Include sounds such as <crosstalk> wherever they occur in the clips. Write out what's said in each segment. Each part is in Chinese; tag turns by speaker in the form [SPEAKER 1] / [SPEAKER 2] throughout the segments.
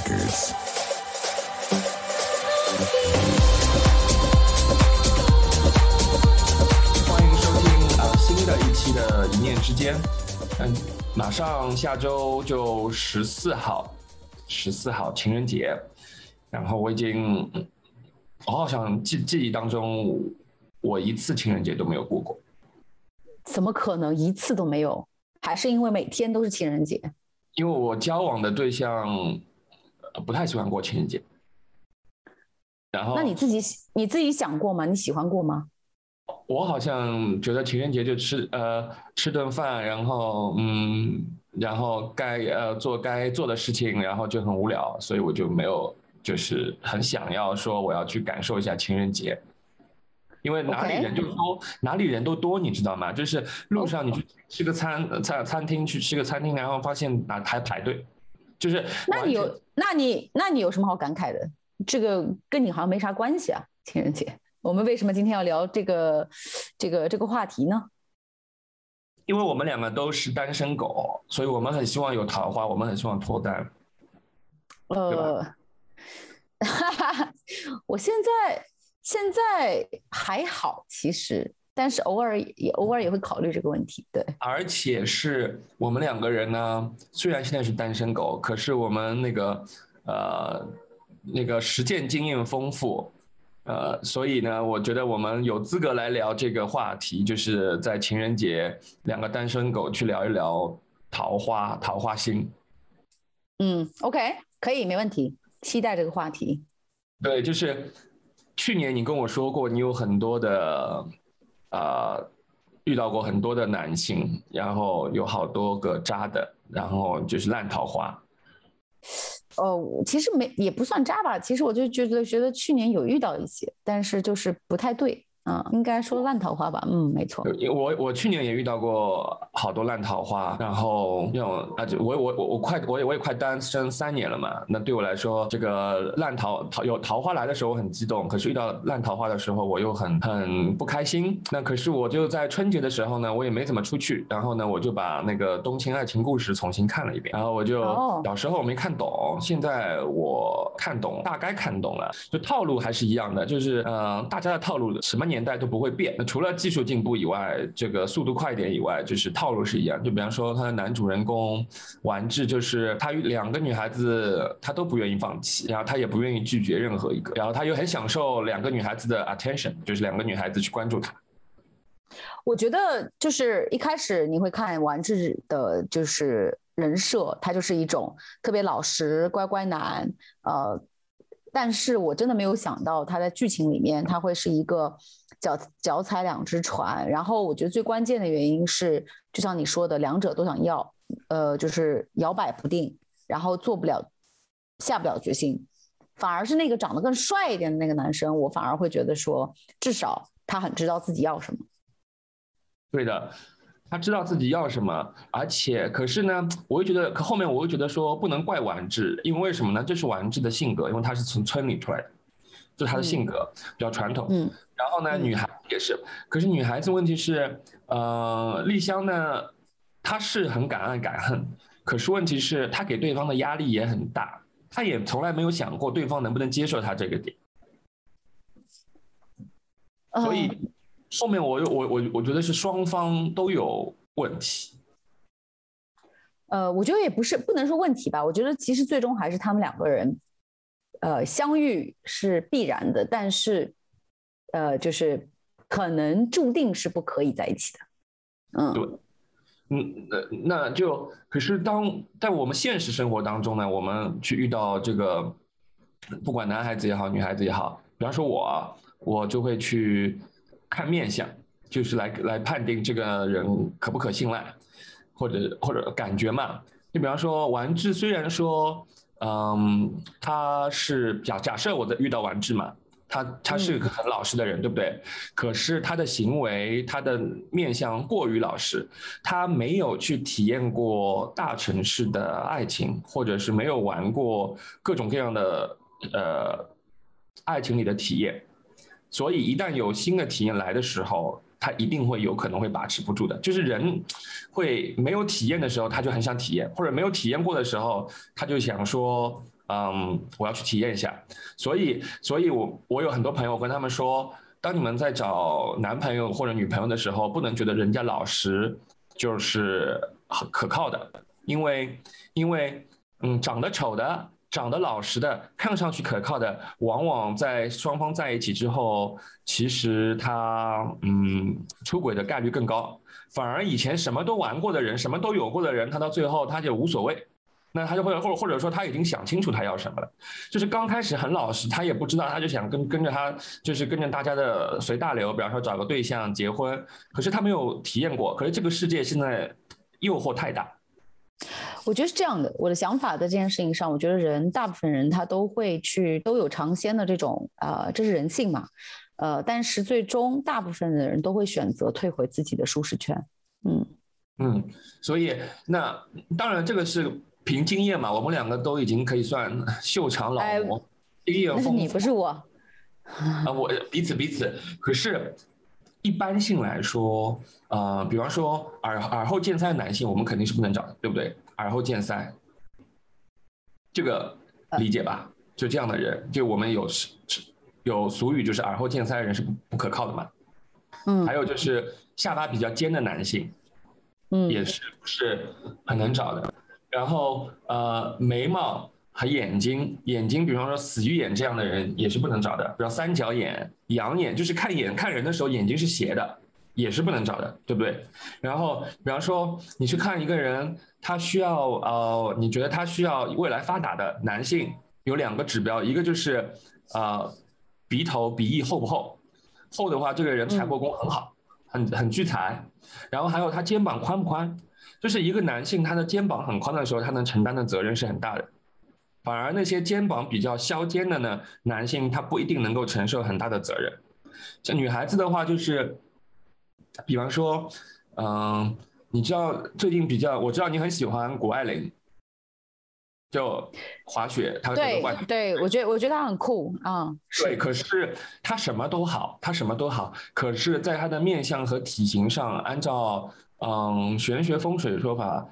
[SPEAKER 1] Records.
[SPEAKER 2] 欢迎收听啊、新的一期的《一念之间》。嗯，马上下周就十四号，十四号情人节。然后我已经，嗯我好像记记忆当中，我一次情人节都没有过过。
[SPEAKER 3] 怎么可能一次都没有？还是因为每天都是情人节？
[SPEAKER 2] 因为我交往的对象呃不太喜欢过情人节。然后，
[SPEAKER 3] 那你自己你自己想过吗？你喜欢过吗？
[SPEAKER 2] 我好像觉得情人节就吃呃吃顿饭，然后嗯，然后该呃做该做的事情，然后就很无聊，所以我就没有就是很想要说我要去感受一下情人节，因为哪里人就多哪里人都多，你知道吗？就是路上你去吃个餐呃餐餐厅去吃个餐厅，然后发现哪还排队，就是
[SPEAKER 3] 那你有那你那你有什么好感慨的？这个跟你好像没啥关系啊，情人节。我们为什么今天要聊这个这个这个话题呢？
[SPEAKER 2] 因为我们两个都是单身狗，所以我们很希望有桃花，我们很希望脱单。
[SPEAKER 3] 呃，哈哈，<laughs> 我现在现在还好，其实，但是偶尔也偶尔也会考虑这个问题。对，
[SPEAKER 2] 而且是我们两个人呢，虽然现在是单身狗，可是我们那个呃那个实践经验丰富，呃，所以呢，我觉得我们有资格来聊这个话题，就是在情人节两个单身狗去聊一聊桃花桃花心。
[SPEAKER 3] 嗯，OK，可以，没问题，期待这个话题。
[SPEAKER 2] 对，就是去年你跟我说过，你有很多的呃遇到过很多的男性，然后有好多个渣的，然后就是烂桃花。
[SPEAKER 3] 呃，其实没也不算渣吧，其实我就觉得觉得去年有遇到一些，但是就是不太对，嗯，应该说烂桃花吧，嗯，没错，
[SPEAKER 2] 我我去年也遇到过好多烂桃花，然后那种啊，就我我我我快我也我也快单身三年了嘛，那对我来说，这个烂桃桃有桃花来的时候我很激动，可是遇到烂桃花的时候我又很很不开心。那可是我就在春节的时候呢，我也没怎么出去，然后呢，我就把那个《冬青爱情故事》重新看了一遍，然后我就
[SPEAKER 3] 哦。
[SPEAKER 2] 小时候我没看懂，现在我看懂，大概看懂了，就套路还是一样的，就是呃，大家的套路什么年代都不会变。那除了技术进步以外，这个速度快一点以外，就是套路是一样。就比方说他的男主人公丸治，就是他与两个女孩子他都不愿意放弃，然后他也不愿意拒绝任何一个，然后他又很享受两个女孩子的 attention，就是两个女孩子去关注他。
[SPEAKER 3] 我觉得就是一开始你会看丸治的，就是人设，他就是一种特别老实乖乖男，呃，但是我真的没有想到他在剧情里面他会是一个脚脚踩两只船，然后我觉得最关键的原因是，就像你说的，两者都想要，呃，就是摇摆不定，然后做不了，下不了决心，反而是那个长得更帅一点的那个男生，我反而会觉得说，至少他很知道自己要什么。
[SPEAKER 2] 对的，他知道自己要什么，而且可是呢，我又觉得，可后面我又觉得说不能怪丸治，因为为什么呢？这是丸治的性格，因为他是从村里出来的，这是他的性格，比较传统。
[SPEAKER 3] 嗯
[SPEAKER 2] 然后呢，
[SPEAKER 3] 嗯
[SPEAKER 2] 女孩也是，可是女孩子问题是，呃，丽香呢，她是很敢爱敢恨，可是问题是她给对方的压力也很大，她也从来没有想过对方能不能接受她这个点。所以
[SPEAKER 3] 嗯
[SPEAKER 2] 后面我又我我我觉得是双方都有问题。
[SPEAKER 3] 呃，我觉得也不是不能说问题吧，我觉得其实最终还是他们两个人，呃，相遇是必然的，但是，呃，就是可能注定是不可以在一起的。嗯，
[SPEAKER 2] 对嗯，那那就可是当在我们现实生活当中呢，我们去遇到这个，不管男孩子也好，女孩子也好，比方说我啊，我就会去看面相，就是来来判定这个人可不可信赖，或者或者感觉嘛。就比方说丸治，虽然说，嗯，他是假假设我的遇到丸治嘛，他他是个很老实的人，对不对？可是他的行为，他的面相过于老实，他没有去体验过大城市的爱情，或者是没有玩过各种各样的呃爱情里的体验，所以一旦有新的体验来的时候，他一定会有可能会把持不住的。就是人会没有体验的时候，他就很想体验，或者没有体验过的时候，他就想说。嗯，我要去体验一下。所以，所以我我有很多朋友跟他们说，当你们在找男朋友或者女朋友的时候，不能觉得人家老实就是很可靠的，因为因为嗯，长得丑的。长得老实的，看上去可靠的，往往在双方在一起之后，其实他嗯出轨的概率更高。反而以前什么都玩过的人，什么都有过的人，他到最后他就无所谓，那他就会或或者说他已经想清楚他要什么了。就是刚开始很老实，他也不知道，他就想跟跟着他，就是跟着大家的随大流，比方说找个对象结婚。可是他没有体验过，可是这个世界现在诱惑太大。
[SPEAKER 3] 我觉得是这样的，我的想法在这件事情上，我觉得人大部分人他都会去都有尝鲜的这种，呃，这是人性嘛，呃，但是最终大部分的人都会选择退回自己的舒适圈，
[SPEAKER 2] 嗯嗯，所以那当然这个是凭经验嘛，我们两个都已经可以算秀场老模，经验丰富。
[SPEAKER 3] 那是你不是我
[SPEAKER 2] 啊，我彼此彼此，可是。一般性来说，呃，比方说耳耳后见腮的男性，我们肯定是不能找的，对不对？耳后见腮，这个理解吧？就这样的人，就我们有是有俗语，就是耳后见腮的人是不不可靠的嘛。
[SPEAKER 3] 嗯。
[SPEAKER 2] 还有就是下巴比较尖的男性，
[SPEAKER 3] 嗯，
[SPEAKER 2] 也是不是很能找的。然后呃，眉毛。和眼睛，眼睛，比方说死鱼眼这样的人也是不能找的。比如三角眼、羊眼，就是看眼看人的时候眼睛是斜的，也是不能找的，对不对？然后，比方说你去看一个人，他需要呃，你觉得他需要未来发达的男性，有两个指标，一个就是呃鼻头鼻翼厚不厚，厚的话这个人财帛宫很好，很很聚财。然后还有他肩膀宽不宽，就是一个男性他的肩膀很宽的时候，他能承担的责任是很大的。反而那些肩膀比较削肩的呢，男性他不一定能够承受很大的责任。像女孩子的话，就是，比方说，嗯，你知道最近比较，我知道你很喜欢谷爱凌，就滑雪，她
[SPEAKER 3] 对对，我觉得我觉得她很酷啊。
[SPEAKER 2] 对，可是她什么都好，她什么都好，可是在她的面相和体型上，按照嗯玄学风水的说法。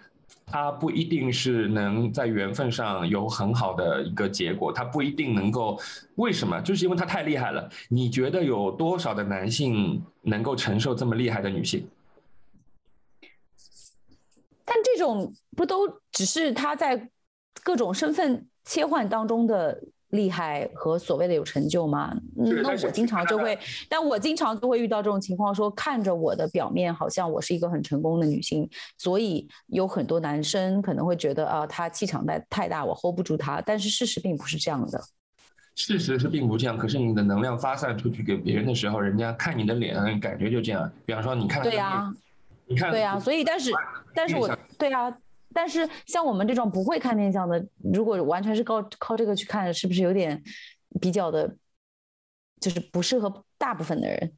[SPEAKER 2] 他不一定是能在缘分上有很好的一个结果，他不一定能够。为什么？就是因为他太厉害了。你觉得有多少的男性能够承受这么厉害的女性？
[SPEAKER 3] 但这种不都只是他在各种身份切换当中的？厉害和所谓的有成就吗？那我经常就会，但我经常就会遇到这种情况，说看着我的表面好像我是一个很成功的女性，所以有很多男生可能会觉得啊，她气场太太大，我 hold 不住她。但是事实并不是这样的，
[SPEAKER 2] 事实是并不这样。可是你的能量发散出去给别人的时候，人家看你的脸，感觉就这样。比方说，你看，
[SPEAKER 3] 对呀，
[SPEAKER 2] 你看，
[SPEAKER 3] 对呀，所以但是，但是我对呀。但是像我们这种不会看面相的，如果完全是靠靠这个去看，是不是有点比较的，就是不适合大部分的人？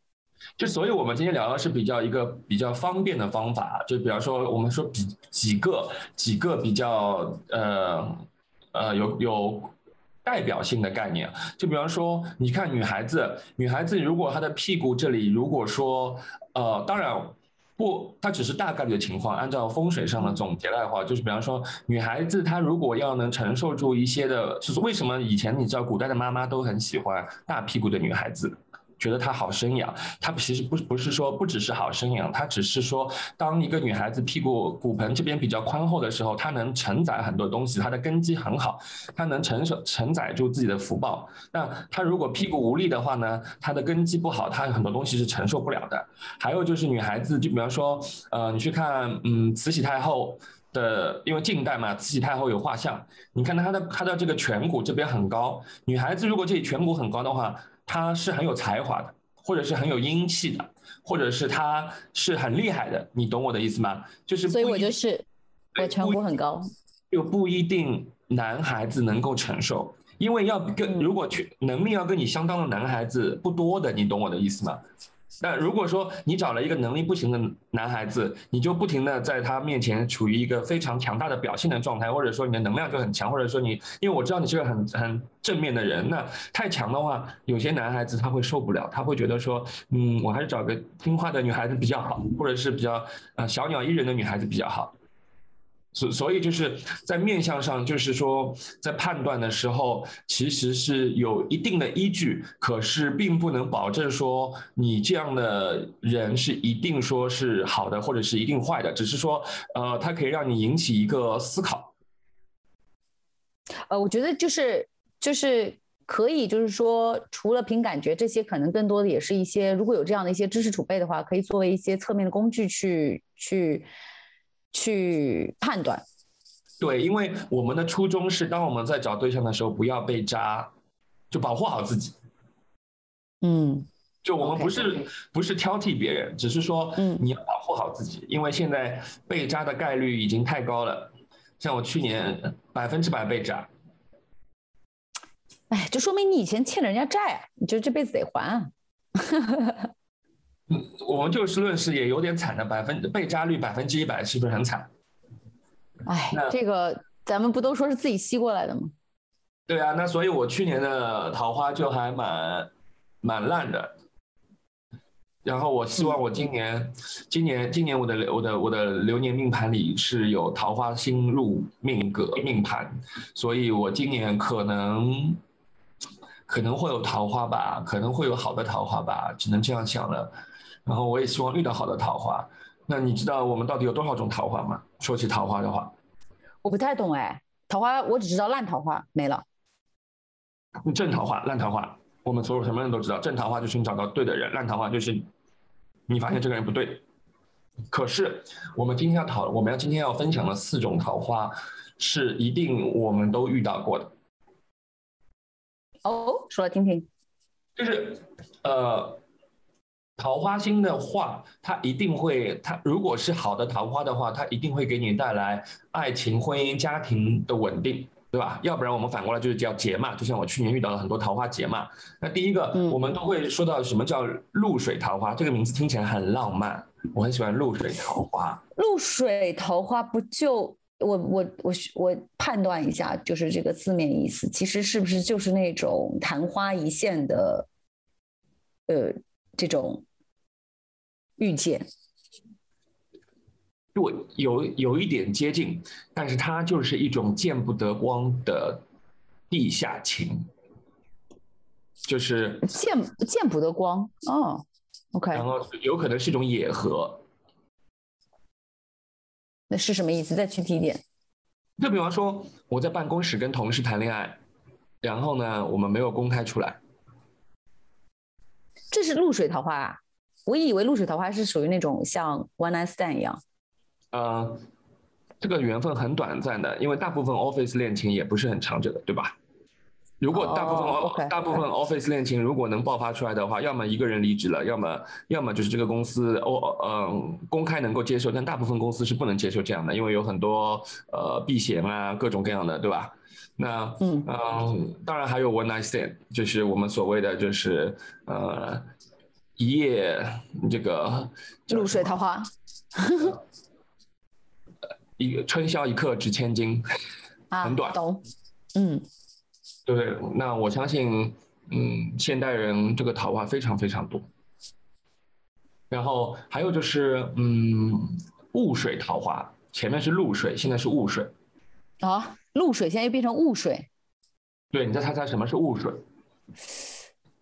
[SPEAKER 2] 就所以，我们今天聊的是比较一个比较方便的方法，就比方说，我们说几几个几个比较呃呃有有代表性的概念，就比方说，你看女孩子，女孩子如果她的屁股这里，如果说呃，当然。不，它只是大概率的情况。按照风水上的总结来的话，就是比方说，女孩子她如果要能承受住一些的，就是为什么以前你知道古代的妈妈都很喜欢大屁股的女孩子。觉得她好生养，她其实不不是说不只是好生养，她只是说，当一个女孩子屁股骨盆这边比较宽厚的时候，她能承载很多东西，她的根基很好，她能承受承载住自己的福报。那她如果屁股无力的话呢，她的根基不好，她很多东西是承受不了的。还有就是女孩子，就比方说，呃，你去看，嗯，慈禧太后的，因为近代嘛，慈禧太后有画像，你看她的她的这个颧骨这边很高，女孩子如果这颧骨很高的话。他是很有才华的，或者是很有英气的，或者是他是很厉害的，你懂我的意思吗？就是，
[SPEAKER 3] 所以我就是我颧骨很高，
[SPEAKER 2] 又不一定男孩子能够承受，因为要跟如果去能力要跟你相当的男孩子不多的，你懂我的意思吗？那如果说你找了一个能力不行的男孩子，你就不停的在他面前处于一个非常强大的表现的状态，或者说你的能量就很强，或者说你，因为我知道你是个很很正面的人，那太强的话，有些男孩子他会受不了，他会觉得说，嗯，我还是找个听话的女孩子比较好，或者是比较呃小鸟依人的女孩子比较好。所所以就是在面相上，就是说在判断的时候，其实是有一定的依据，可是并不能保证说你这样的人是一定说是好的，或者是一定坏的，只是说呃，它可以让你引起一个思考。
[SPEAKER 3] 呃，我觉得就是就是可以，就是说除了凭感觉，这些可能更多的也是一些，如果有这样的一些知识储备的话，可以作为一些侧面的工具去去。去判断，
[SPEAKER 2] 对，因为我们的初衷是，当我们在找对象的时候，不要被渣，就保护好自己。
[SPEAKER 3] 嗯，
[SPEAKER 2] 就我们不是不是挑剔别人，只是说，嗯，你要保护好自己，因为现在被渣的概率已经太高了。像我去年百分之百被渣，
[SPEAKER 3] 哎，就说明你以前欠了人家债，你就这辈子得还。<laughs>
[SPEAKER 2] 我们就事论事，也有点惨的，百分被渣率百分之一百，是不是很惨？
[SPEAKER 3] 哎，这个咱们不都说是自己吸过来的吗？
[SPEAKER 2] 对啊，那所以我去年的桃花就还蛮蛮烂的。然后我希望我今年，今年今年我的我的我的流年命盘里是有桃花星入命格命盘，所以我今年可能可能会有桃花吧，可能会有好的桃花吧，只能这样想了。然后我也希望遇到好的桃花。那你知道我们到底有多少种桃花吗？说起桃花的话，
[SPEAKER 3] 我不太懂哎。桃花我只知道烂桃花没了。
[SPEAKER 2] 正桃花、烂桃花，我们所有什么人都知道。正桃花就是你找到对的人，烂桃花就是你发现这个人不对。可是我们今天要讨，我们要今天要分享的四种桃花，是一定我们都遇到过的。
[SPEAKER 3] 哦，说来听听。
[SPEAKER 2] 就是呃。桃花星的话，它一定会，它如果是好的桃花的话，它一定会给你带来爱情、婚姻、家庭的稳定，对吧？要不然我们反过来就是叫劫嘛，就像我去年遇到了很多桃花劫嘛。那第一个，我们都会说到什么叫露水桃花，这个名字听起来很浪漫，我很喜欢露水桃花。
[SPEAKER 3] 露水桃花不就我我我我判断一下，就是这个字面意思，其实是不是就是那种昙花一现的，呃，这种。遇见，
[SPEAKER 2] 对，有有一点接近，但是它就是一种见不得光的地下情，就是
[SPEAKER 3] 见见不得光哦，OK，
[SPEAKER 2] 然后有可能是一种野合，
[SPEAKER 3] 那是什么意思？再具体一点。
[SPEAKER 2] 就比方说，我在办公室跟同事谈恋爱，然后呢，我们没有公开出来，
[SPEAKER 3] 这是露水桃花啊。我以为露水桃花是属于那种像 one night stand 一样，
[SPEAKER 2] 呃，这个缘分很短暂的，因为大部分 office 恋情也不是很长久的，对吧？如果大部分大部分 office 恋情如果能爆发出来的话，要么一个人离职了，要么要么就是这个公司哦嗯公开能够接受，但大部分公司是不能接受这样的，因为有很多呃避嫌啊各种各样的，对吧？那嗯嗯，当然还有 one night stand，就是我们所谓的就是呃。一夜这个
[SPEAKER 3] 露水桃花，
[SPEAKER 2] 一个春宵一刻值千金，很短，
[SPEAKER 3] 懂？嗯，
[SPEAKER 2] 对，那我相信，嗯，现代人这个桃花非常非常多。然后还有就是，嗯，雾水桃花，前面是露水，现在是雾水。
[SPEAKER 3] 啊，露水现在又变成雾水？
[SPEAKER 2] 对，你再猜猜什么是雾水？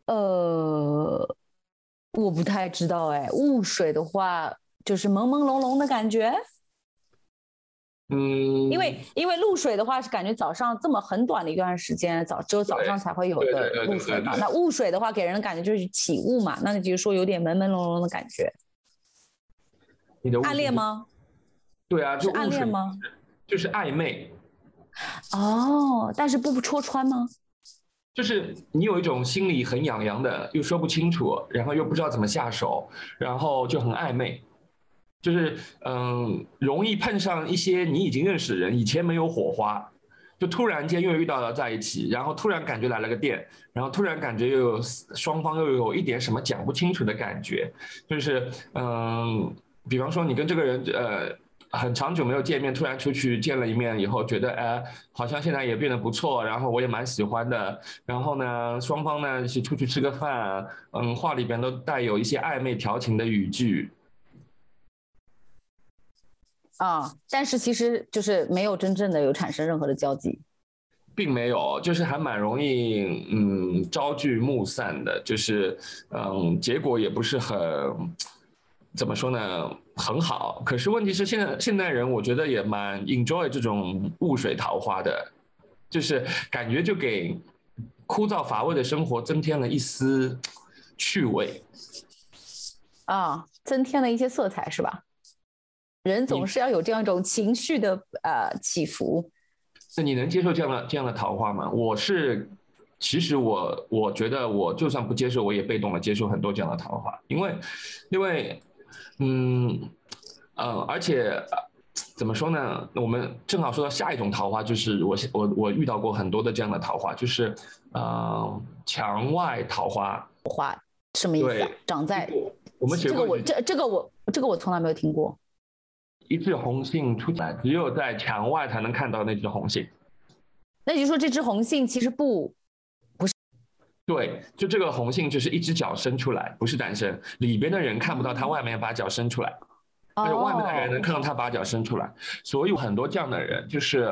[SPEAKER 3] 呃。我不太知道哎，雾水的话就是朦朦胧胧的感觉，
[SPEAKER 2] 嗯，
[SPEAKER 3] 因为因为露水的话是感觉早上这么很短的一段时间，早只有早上才会有的露水嘛。那雾水的话给人的感觉就是起雾嘛，那就是说有点朦朦胧胧的感觉。
[SPEAKER 2] 你的
[SPEAKER 3] 暗恋吗？
[SPEAKER 2] 对啊，
[SPEAKER 3] 就暗恋吗？
[SPEAKER 2] 就是暧昧。
[SPEAKER 3] 哦，但是不戳穿吗？
[SPEAKER 2] 就是你有一种心里很痒痒的，又说不清楚，然后又不知道怎么下手，然后就很暧昧，就是嗯，容易碰上一些你已经认识的人，以前没有火花，就突然间又遇到了在一起，然后突然感觉来了个电，然后突然感觉又有双方又有一点什么讲不清楚的感觉，就是嗯，比方说你跟这个人呃。很长久没有见面，突然出去见了一面以后，觉得哎，好像现在也变得不错，然后我也蛮喜欢的。然后呢，双方呢是出去吃个饭，嗯，话里边都带有一些暧昧调情的语句。
[SPEAKER 3] 啊，但是其实就是没有真正的有产生任何的交集。
[SPEAKER 2] 并没有，就是还蛮容易，嗯，朝聚暮散的，就是，嗯，结果也不是很，怎么说呢，很好。可是问题是，现在现代人，我觉得也蛮 enjoy 这种雾水桃花的，就是感觉就给枯燥乏味的生活增添了一丝趣味。
[SPEAKER 3] 啊，增添了一些色彩，是吧？人总是要有这样一种情绪的呃起伏。
[SPEAKER 2] 那你能接受这样的这样的桃花吗？我是，其实我我觉得我就算不接受，我也被动的接受很多这样的桃花，因为，因为，嗯，呃，而且怎么说呢？我们正好说到下一种桃花，就是我我我遇到过很多的这样的桃花，就是呃墙外桃花。
[SPEAKER 3] 花什么意思、啊？长在
[SPEAKER 2] 我们学过
[SPEAKER 3] 这个我这这个我这个我从来没有听过。
[SPEAKER 2] 一枝红杏出墙，只有在墙外才能看到那枝红杏。
[SPEAKER 3] 那也就是说，这只红杏其实不
[SPEAKER 2] 对，就这个红杏就是一只脚伸出来，不是单身，里边的人看不到他外面把脚伸出来，但是外面的人能看到他把脚伸出来。所以有很多这样的人，就是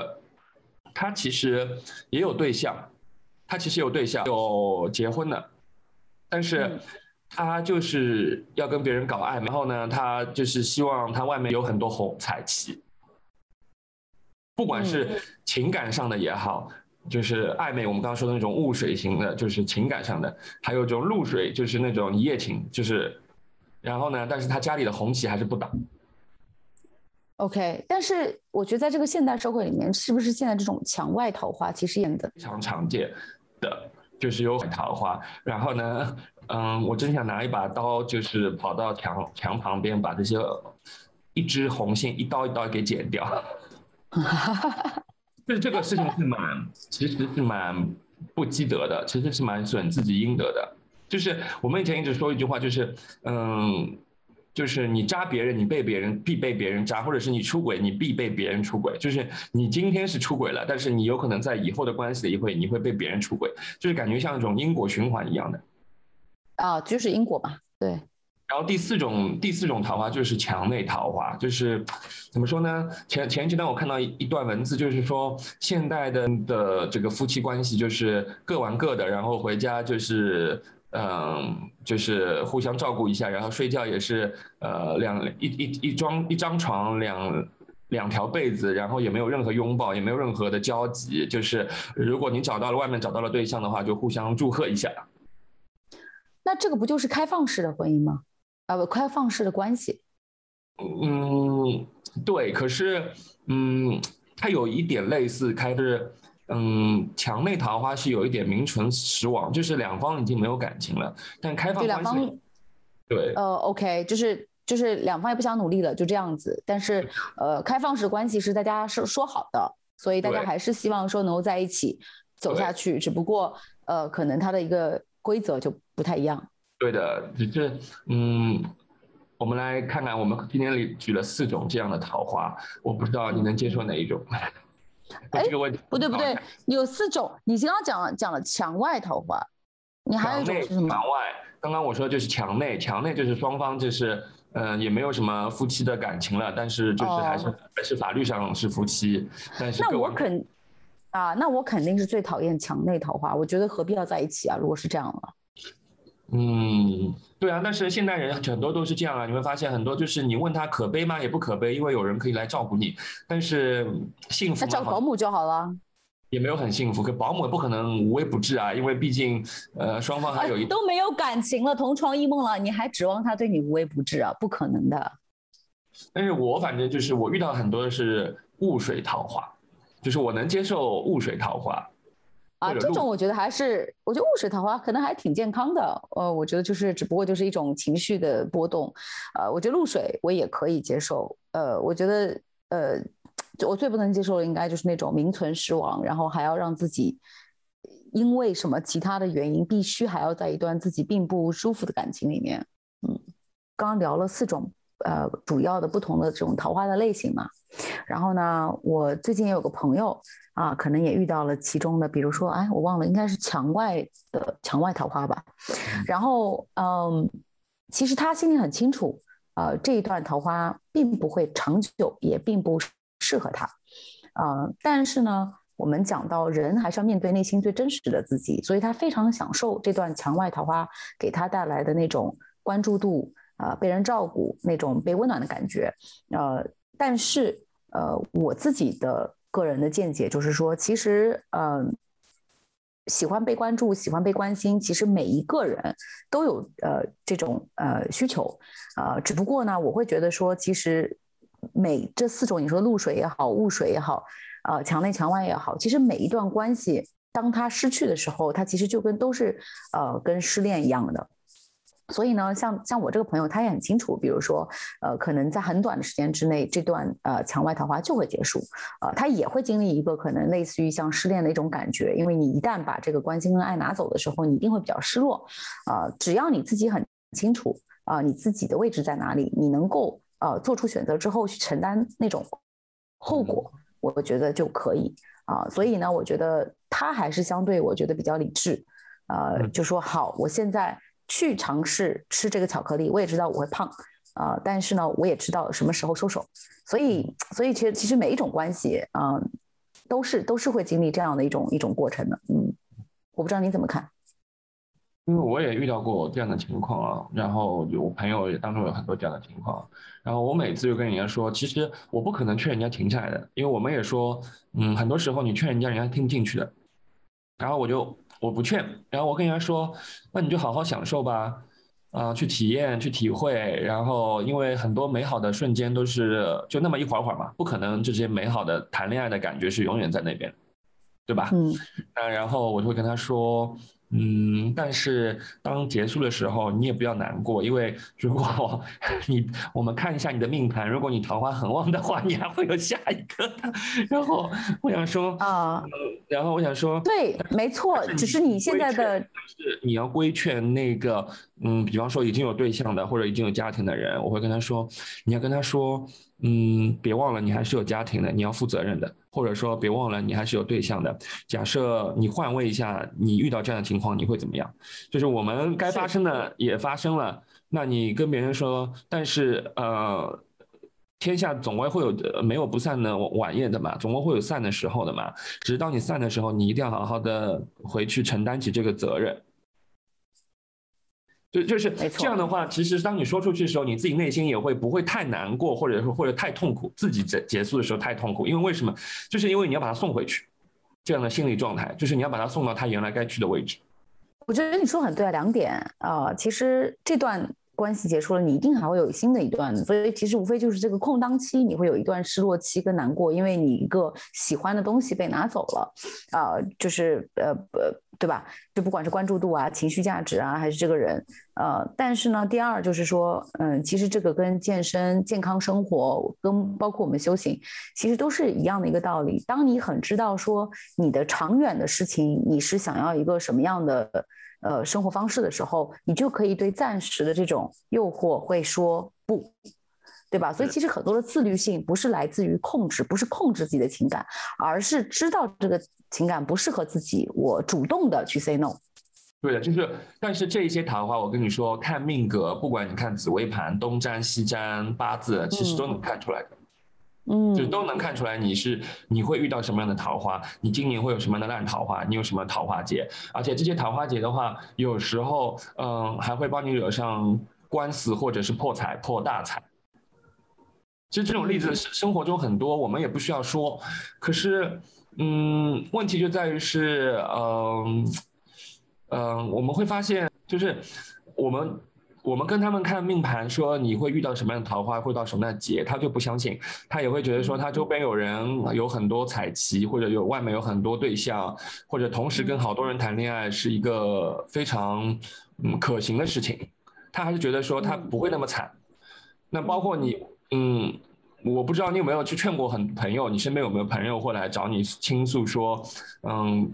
[SPEAKER 2] 他其实也有对象，他其实有对象，有结婚的，但是
[SPEAKER 3] 嗯
[SPEAKER 2] 他就是要跟别人搞暧昧，然后呢，他就是希望他外面有很多红彩旗，不管是情感上的也好。就是暧昧，我们刚刚说的那种雾水型的，就是情感上的；还有这种露水，就是那种一夜情，就是，然后呢，但是他家里的红旗还是不打。
[SPEAKER 3] OK，但是我觉得在这个现代社会里面，是不是现在这种墙外桃花其实演的
[SPEAKER 2] 非常常见的，就是有桃花。然后呢，嗯，我真想拿一把刀，就是跑到墙墙旁边，把这些一枝红杏一刀一刀给剪掉。<laughs> 就是这个事情是蛮，其实是蛮不积德的，其实是蛮损自己应得的。就是我们以前一直说一句话，就是嗯，就是你扎别人，你被别人必被别人扎，或者是你出轨，你必被别人出轨。就是你今天是出轨了，但是你有可能在以后的关系里会，你会被别人出轨，就是感觉像一种因果循环一样的。
[SPEAKER 3] 啊，就是因果嘛。对，
[SPEAKER 2] 然后第四种第四种桃花就是墙内桃花，就是怎么说呢？前前一段我看到一一段文字，就是说现代的的这个夫妻关系就是各玩各的，然后回家就是嗯，就是互相照顾一下，然后睡觉也是呃两一一一张一张床两。两条被子，然后也没有任何拥抱，也没有任何的交集。就是如果你找到了外面找到了对象的话，就互相祝贺一下。
[SPEAKER 3] 那这个不就是开放式的婚姻吗？啊，不，开放式的关系。
[SPEAKER 2] 嗯，对，可是，嗯，它有一点类似，开是，嗯，墙内桃花是有一点名存实亡，就是两方已经没有感情了，但开放关系，
[SPEAKER 3] 方
[SPEAKER 2] 对，
[SPEAKER 3] 呃，OK，就是就是两方也不想努力了，就这样子。但是呃，开放式关系是大家是说好的，所以大家还是希望说能够在一起走下去，只不过呃，可能它的一个规则就不太一样。
[SPEAKER 2] 对的，只是，嗯，我们来看看，我们今天里举了四种这样的桃花，我不知道你能接受哪一种？
[SPEAKER 3] 哎
[SPEAKER 2] 这个问题
[SPEAKER 3] 不对不对，有四种。你刚刚讲了讲了墙外桃花，你还有一种是什么？
[SPEAKER 2] 墙外。刚刚我说就是墙内，墙内就是双方就是，嗯、也没有什么夫妻的感情了，但是就是还是、
[SPEAKER 3] 哦
[SPEAKER 2] 还是法律上是夫妻，但是
[SPEAKER 3] 那我肯啊，那我肯定是最讨厌墙内桃花。我觉得何必要在一起啊？如果是这样了，
[SPEAKER 2] 嗯，对啊，但是现代人很多都是这样啊，你会发现很多就是你问他可悲吗？也不可悲，因为有人可以来照顾你。但是幸福
[SPEAKER 3] 那找保姆就好了。
[SPEAKER 2] 也没有很幸福，可保姆也不可能无微不至啊，因为毕竟呃双方还有一
[SPEAKER 3] 哎都没有感情了，同床异梦了，你还指望他对你无微不至啊？不可能的。
[SPEAKER 2] 但是我反正就是我遇到很多的是雾水桃花，就是我能接受雾水桃花
[SPEAKER 3] 啊，这种我觉得还是，我觉得雾水桃花可能还挺健康的。呃，我觉得就是只不过就是一种情绪的波动。呃，我觉得露水我也可以接受。呃，我觉得呃，就我最不能接受的应该就是那种名存实亡，然后还要让自己因为什么其他的原因，必须还要在一段自己并不舒服的感情里面。嗯，刚刚聊了四种呃主要的不同的这种桃花的类型嘛。然后呢，我最近也有个朋友啊，可能也遇到了其中的，比如说，哎，我忘了，应该是墙外的墙外桃花吧。然后，嗯，其实他心里很清楚，呃，这一段桃花并不会长久，也并不适合他。呃，但是呢，我们讲到人还是要面对内心最真实的自己，所以他非常享受这段墙外桃花给他带来的那种关注度，啊，被人照顾那种被温暖的感觉。呃，但是呃，我自己的个人的见解就是说，其实呃。喜欢被关注，喜欢被关心，其实每一个人都有呃这种呃需求，呃，只不过呢，我会觉得说，其实每这四种，你说露水也好，雾水也好，呃，墙内墙外也好，其实每一段关系，当他失去的时候，他其实就跟都是呃跟失恋一样的。所以呢，像像我这个朋友，他也很清楚，比如说，呃，可能在很短的时间之内，这段呃墙外桃花就会结束，呃，他也会经历一个可能类似于像失恋的一种感觉，因为你一旦把这个关心跟爱拿走的时候，你一定会比较失落，啊，只要你自己很清楚啊，你自己的位置在哪里，你能够呃做出选择之后去承担那种后果，我觉得就可以。啊，所以呢，我觉得他还是相对我觉得比较理智，呃，就说好，我现在。去尝试吃这个巧克力，我也知道我会胖，啊，但是呢，我也知道什么时候收手，所以，所以其实其实每一种关系，啊，都是都是会经历这样的一种一种过程的，嗯，我不知道你怎么看，
[SPEAKER 2] 因为我也遇到过这样的情况啊，然后有朋友也当中有很多这样的情况，然后我每次就跟人家说，其实我不可能劝人家停下来的，因为我们也说，嗯，很多时候你劝人家，人家听不进去的，然后我就。我不劝，然后我跟人家说，那你就好好享受吧，啊，去体验，去体会，然后因为很多美好的瞬间都是就那么一会儿会儿嘛，不可能这些美好的谈恋爱的感觉是永远在那边，对吧？
[SPEAKER 3] 嗯，
[SPEAKER 2] 那，然后我就会跟他说。嗯，但是当结束的时候，你也不要难过，因为如果 <laughs> 你我们看一下你的命盘，如果你桃花很旺的话，你还会有下一个的。然后我想说
[SPEAKER 3] 啊，
[SPEAKER 2] 然后我想说，
[SPEAKER 3] 对，没错，只是你现在的，
[SPEAKER 2] 是你要规劝那个，嗯，比方说已经有对象的或者已经有家庭的人，我会跟他说，你要跟他说。嗯，别忘了你还是有家庭的，你要负责任的，或者说别忘了你还是有对象的。假设你换位一下，你遇到这样的情况，你会怎么样？就是我们该发生的也发生了，那你跟别人说，但是呃，天下总归会有没有不散的晚宴的嘛，总归会有散的时候的嘛。只是当你散的时候，你一定要好好的回去承担起这个责任。就就是这样的话，其实当你说出去的时候，你自己内心也会不会太难过，或者说或者太痛苦，自己结结束的时候太痛苦，因为为什么？就是因为你要把他送回去，这样的心理状态，就是你要把他送到他原来该去的位置。
[SPEAKER 3] 我觉得你说很对啊，两点啊，其实这段关系结束了，你一定还会有新的一段，所以其实无非就是这个空档期，你会有一段失落期跟难过，因为你一个喜欢的东西被拿走了，啊，就是呃呃。对吧？就不管是关注度啊、情绪价值啊，还是这个人，呃，但是呢，第二就是说，嗯，其实这个跟健身、健康生活，跟包括我们修行，其实都是一样的一个道理。当你很知道说你的长远的事情，你是想要一个什么样的呃生活方式的时候，你就可以对暂时的这种诱惑会说不。对吧？所以其实很多的自律性不是来自于控制，不是控制自己的情感，而是知道这个情感不适合自己，我主动的去 say no。
[SPEAKER 2] 对的，就是，但是这一些桃花，我跟你说，看命格，不管你看紫微盘、东占西占、八字，其实都能看出来的。
[SPEAKER 3] 嗯，
[SPEAKER 2] 就都能看出来你是你会遇到什么样的桃花，你今年会有什么样的烂桃花，你有什么桃花劫，而且这些桃花劫的话，有时候嗯还会帮你惹上官司或者是破财破大财。其实这种例子生活中很多，我们也不需要说。可是，嗯，问题就在于是，嗯，嗯，我们会发现，就是我们我们跟他们看命盘，说你会遇到什么样的桃花，会到什么样的劫，他就不相信，他也会觉得说，他周边有人有很多彩旗，或者有外面有很多对象，或者同时跟好多人谈恋爱，是一个非常嗯可行的事情。他还是觉得说，他不会那么惨。那包括你。嗯，我不知道你有没有去劝过很朋友，你身边有没有朋友会来找你倾诉说，嗯，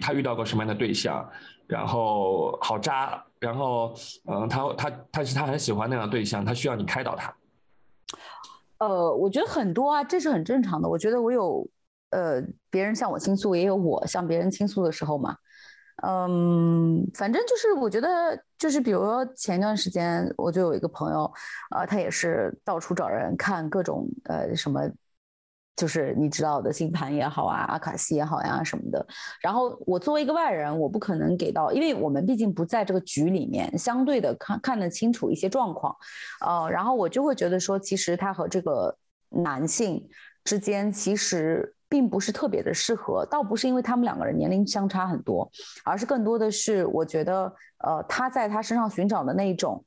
[SPEAKER 2] 他遇到过什么样的对象，然后好渣，然后嗯，他他他是他很喜欢那样的对象，他需要你开导他。
[SPEAKER 3] 呃，我觉得很多啊，这是很正常的。我觉得我有呃，别人向我倾诉，也有我向别人倾诉的时候嘛。嗯，反正就是我觉得，就是比如说前一段时间，我就有一个朋友，呃，他也是到处找人看各种呃什么，就是你知道的星盘也好啊，阿卡西也好呀什么的。然后我作为一个外人，我不可能给到，因为我们毕竟不在这个局里面，相对的看看得清楚一些状况，呃，然后我就会觉得说，其实他和这个男性之间其实。并不是特别的适合，倒不是因为他们两个人年龄相差很多，而是更多的是我觉得，呃，他在他身上寻找的那种，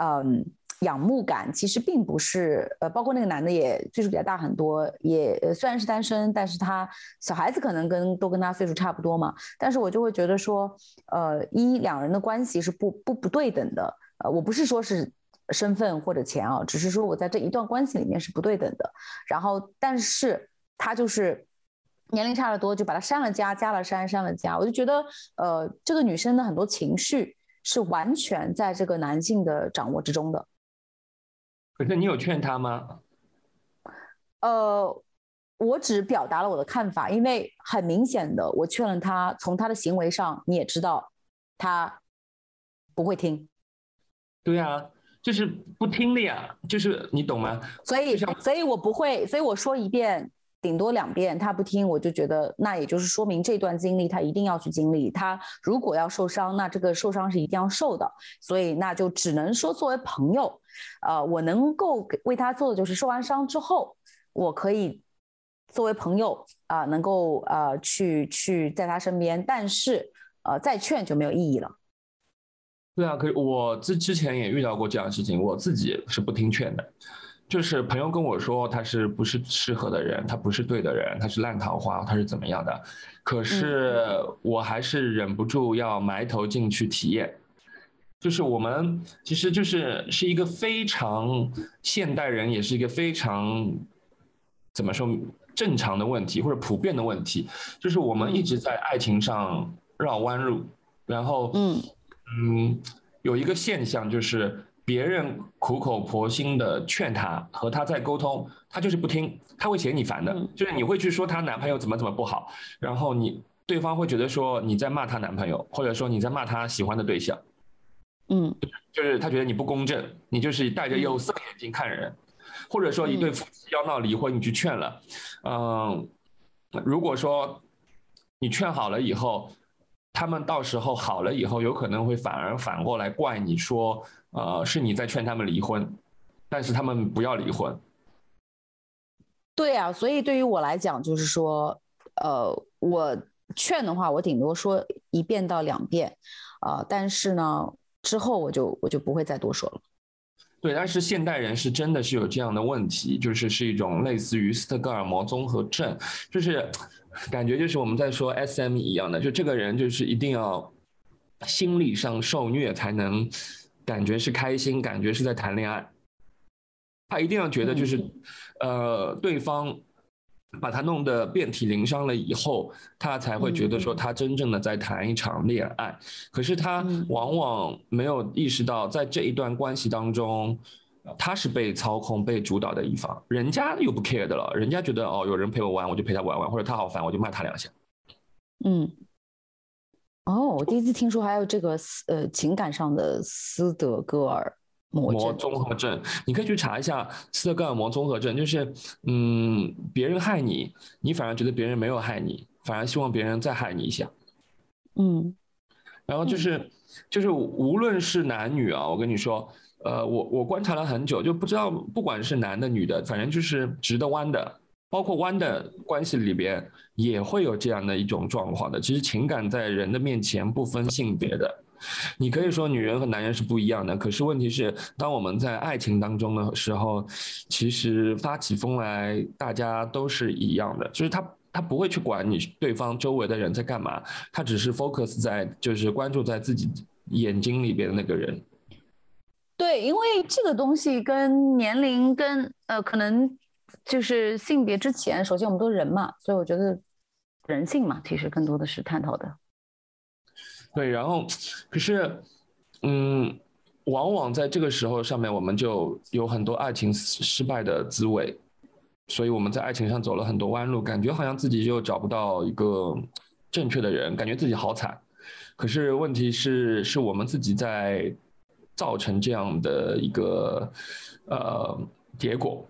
[SPEAKER 3] 嗯，仰慕感，其实并不是，呃，包括那个男的也岁数比较大很多，也虽然是单身，但是他小孩子可能跟都跟他岁数差不多嘛，但是我就会觉得说，呃，一两人的关系是不不不对等的，呃，我不是说是身份或者钱啊，只是说我在这一段关系里面是不对等的，然后但是。他就是年龄差得多，就把他删了加，加了删，删了加。我就觉得，呃，这个女生的很多情绪是完全在这个男性的掌握之中的。
[SPEAKER 2] 可是你有劝他吗？
[SPEAKER 3] 呃，我只表达了我的看法，因为很明显的，我劝了他，从他的行为上你也知道，他不会听。
[SPEAKER 2] 对呀，就是不听的呀，就是你懂吗？
[SPEAKER 3] 所以，所以我不会，所以我说一遍。顶多两遍，他不听，我就觉得那也就是说明这段经历他一定要去经历。他如果要受伤，那这个受伤是一定要受的。所以那就只能说作为朋友，呃，我能够为他做的就是受完伤之后，我可以作为朋友啊，能够呃去去在他身边，但是呃再劝就没有意义了。
[SPEAKER 2] 对啊，可以，我之之前也遇到过这样的事情，我自己是不听劝的。就是朋友跟我说他是不是适合的人，他不是对的人，他是烂桃花，他是怎么样的？可是我还是忍不住要埋头进去体验。就是我们其实就是是一个非常现代人，也是一个非常怎么说正常的问题或者普遍的问题，就是我们一直在爱情上绕弯路，然后嗯嗯有一个现象就是。别人苦口婆心的劝她和她在沟通，她就是不听，她会嫌你烦的。就是你会去说她男朋友怎么怎么不好，然后你对方会觉得说你在骂她男朋友，或者说你在骂她喜欢的对象。
[SPEAKER 3] 嗯，
[SPEAKER 2] 就是他觉得你不公正，你就是戴着有色眼镜看人，或者说一对夫妻要闹离婚，你去劝了，嗯，如果说你劝好了以后，他们到时候好了以后，有可能会反而反过来怪你说。呃，是你在劝他们离婚，但是他们不要离婚。
[SPEAKER 3] 对啊，所以对于我来讲，就是说，呃，我劝的话，我顶多说一遍到两遍，啊，但是呢，之后我就我就不会再多说了。
[SPEAKER 2] 对，但是现代人是真的是有这样的问题，就是是一种类似于斯德哥尔摩综合症，就是感觉就是我们在说 SM 一样的，就这个人就是一定要心理上受虐才能。感觉是开心，感觉是在谈恋爱。他一定要觉得就是，呃，对方把他弄得遍体鳞伤了以后，他才会觉得说他真正的在谈一场恋爱。可是他往往没有意识到，在这一段关系当中，他是被操控、被主导的一方，人家又不 care 的了。人家觉得哦，有人陪我玩，我就陪他玩玩，或者他好烦，我就骂他两下。
[SPEAKER 3] 嗯。哦，我第一次听说还有这个呃情感上的斯德哥尔摩
[SPEAKER 2] 综合症，你可以去查一下斯德哥尔摩综合症，就是嗯，别人害你，你反而觉得别人没有害你，反而希望别人再害你一下。
[SPEAKER 3] 嗯，
[SPEAKER 2] 然后就是就是无论是男女啊，我跟你说，呃，我我观察了很久，就不知道不管是男的女的，反正就是直的弯的。包括弯的关系里边也会有这样的一种状况的。其实情感在人的面前不分性别的，你可以说女人和男人是不一样的。可是问题是，当我们在爱情当中的时候，其实发起疯来，大家都是一样的。就是他他不会去管你对方周围的人在干嘛，他只是 focus 在就是关注在自己眼睛里边的那个人。
[SPEAKER 3] 对，因为这个东西跟年龄跟呃可能。就是性别之前，首先我们都是人嘛，所以我觉得人性嘛，其实更多的是探讨的。
[SPEAKER 2] 对，然后可是，嗯，往往在这个时候上面，我们就有很多爱情失败的滋味，所以我们在爱情上走了很多弯路，感觉好像自己就找不到一个正确的人，感觉自己好惨。可是问题是，是我们自己在造成这样的一个呃结果。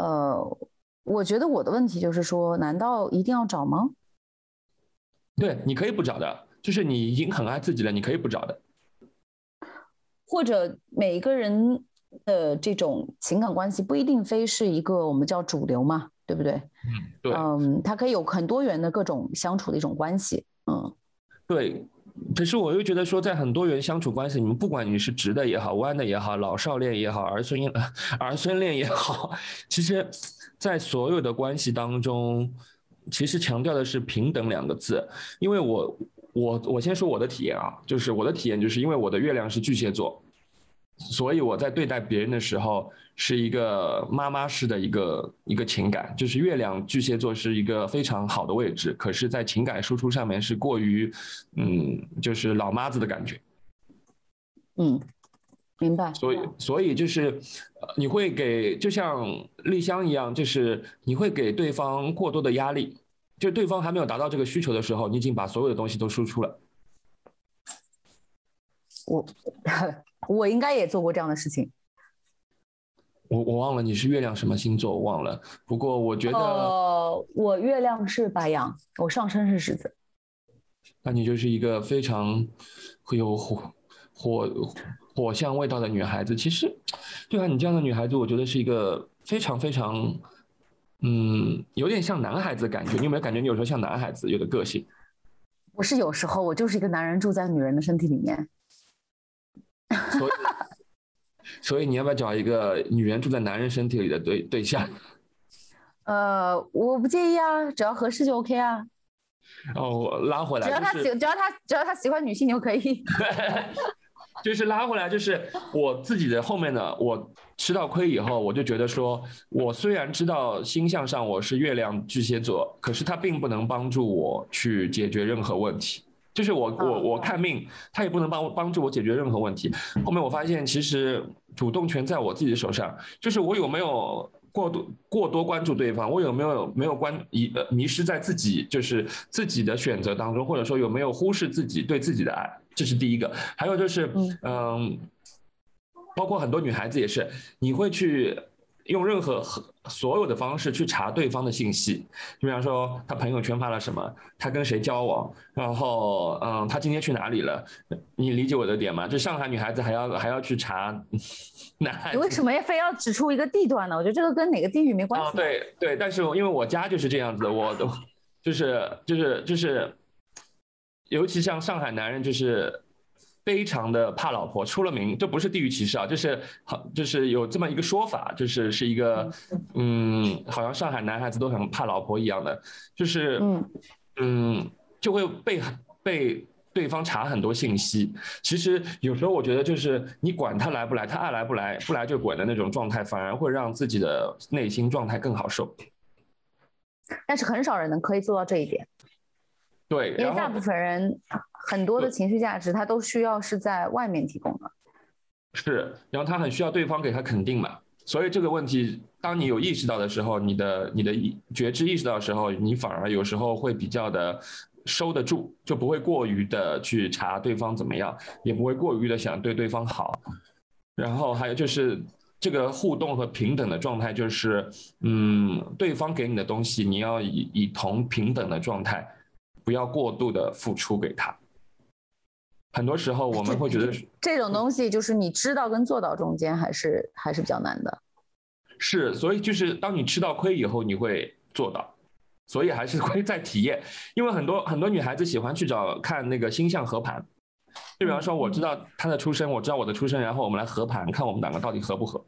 [SPEAKER 3] 呃，我觉得我的问题就是说，难道一定要找吗？
[SPEAKER 2] 对，你可以不找的，就是你已经很爱自己了，你可以不找的。
[SPEAKER 3] 或者每一个人的这种情感关系不一定非是一个我们叫主流嘛，对不对？
[SPEAKER 2] 嗯，对。
[SPEAKER 3] 嗯，它可以有很多元的各种相处的一种关系。嗯，
[SPEAKER 2] 对。可是我又觉得说，在很多人相处关系，你们不管你是直的也好，弯的也好，老少恋也好，儿孙 <laughs> 儿孙恋也好，<laughs> 其实，在所有的关系当中，其实强调的是平等两个字。因为我我我先说我的体验啊，就是我的体验，就是因为我的月亮是巨蟹座。所以我在对待别人的时候，是一个妈妈式的一个一个情感，就是月亮巨蟹座是一个非常好的位置，可是，在情感输出上面是过于，嗯，就是老妈子的感觉。
[SPEAKER 3] 嗯，明白。
[SPEAKER 2] 所以，所以就是，你会给就像丽香一样，就是你会给对方过多的压力，就对方还没有达到这个需求的时候，你已经把所有的东西都输出了。
[SPEAKER 3] 我。我应该也做过这样的事情。
[SPEAKER 2] 我我忘了你是月亮什么星座，我忘了。不过我觉得，
[SPEAKER 3] 呃，我月亮是白羊，我上升是狮子。
[SPEAKER 2] 那你就是一个非常会有火火火象味道的女孩子。其实，对啊，你这样的女孩子，我觉得是一个非常非常，嗯，有点像男孩子的感觉。你有没有感觉你有时候像男孩子，有的个性？
[SPEAKER 3] 我是有时候，我就是一个男人住在女人的身体里面。
[SPEAKER 2] 所以，<laughs> 所以你要不要找一个女人住在男人身体里的对对象？
[SPEAKER 3] 呃，我不介意啊，只要合适就 OK 啊。
[SPEAKER 2] 哦，我拉回来，
[SPEAKER 3] 只要他喜，只要他只要他喜欢女性就可以。<laughs>
[SPEAKER 2] 就是拉回来，就是我自己的后面的，我吃到亏以后，我就觉得说，我虽然知道星象上我是月亮巨蟹座，可是它并不能帮助我去解决任何问题。就是我我我看命，他也不能帮帮助我解决任何问题。后面我发现，其实主动权在我自己的手上。就是我有没有过多过多关注对方，我有没有没有关一呃迷失在自己就是自己的选择当中，或者说有没有忽视自己对自己的爱，这是第一个。还有就是嗯，包括很多女孩子也是，你会去。用任何和所有的方式去查对方的信息，就比方说他朋友圈发了什么，他跟谁交往，然后嗯，他今天去哪里了？你理解我的点吗？就上海女孩子还要还要去查 <laughs> 男孩子，
[SPEAKER 3] 你为什么要非要指出一个地段呢？我觉得这个跟哪个地域没关系。
[SPEAKER 2] 对对，但是因为我家就是这样子，我都就是就是就是，尤其像上海男人就是。非常的怕老婆，出了名，这不是地域歧视啊，就是好，就是有这么一个说法，就是是一个，嗯，好像上海男孩子都很怕老婆一样的，就是，嗯，嗯，就会被被对方查很多信息。其实有时候我觉得，就是你管他来不来，他爱来不来，不来就滚的那种状态，反而会让自己的内心状态更好受。
[SPEAKER 3] 但是很少人能可以做到这一点。
[SPEAKER 2] 对，
[SPEAKER 3] 因为大部分人很多的情绪价值，他都需要是在外面提供的。
[SPEAKER 2] 是，然后他很需要对方给他肯定嘛。所以这个问题，当你有意识到的时候，你的你的意觉知意识到的时候，你反而有时候会比较的收得住，就不会过于的去查对方怎么样，也不会过于的想对对方好。然后还有就是这个互动和平等的状态，就是嗯，对方给你的东西，你要以以同平等的状态。不要过度的付出给他。很多时候我们会觉得
[SPEAKER 3] 这种东西就是你知道跟做到中间还是还是比较难的。
[SPEAKER 2] 是，所以就是当你吃到亏以后，你会做到。所以还是 <laughs> 会在体验，因为很多很多女孩子喜欢去找看那个星象合盘。就比方说，我知道她的出生，我知道我的出生，然后我们来合盘，看我们两个到底合不合。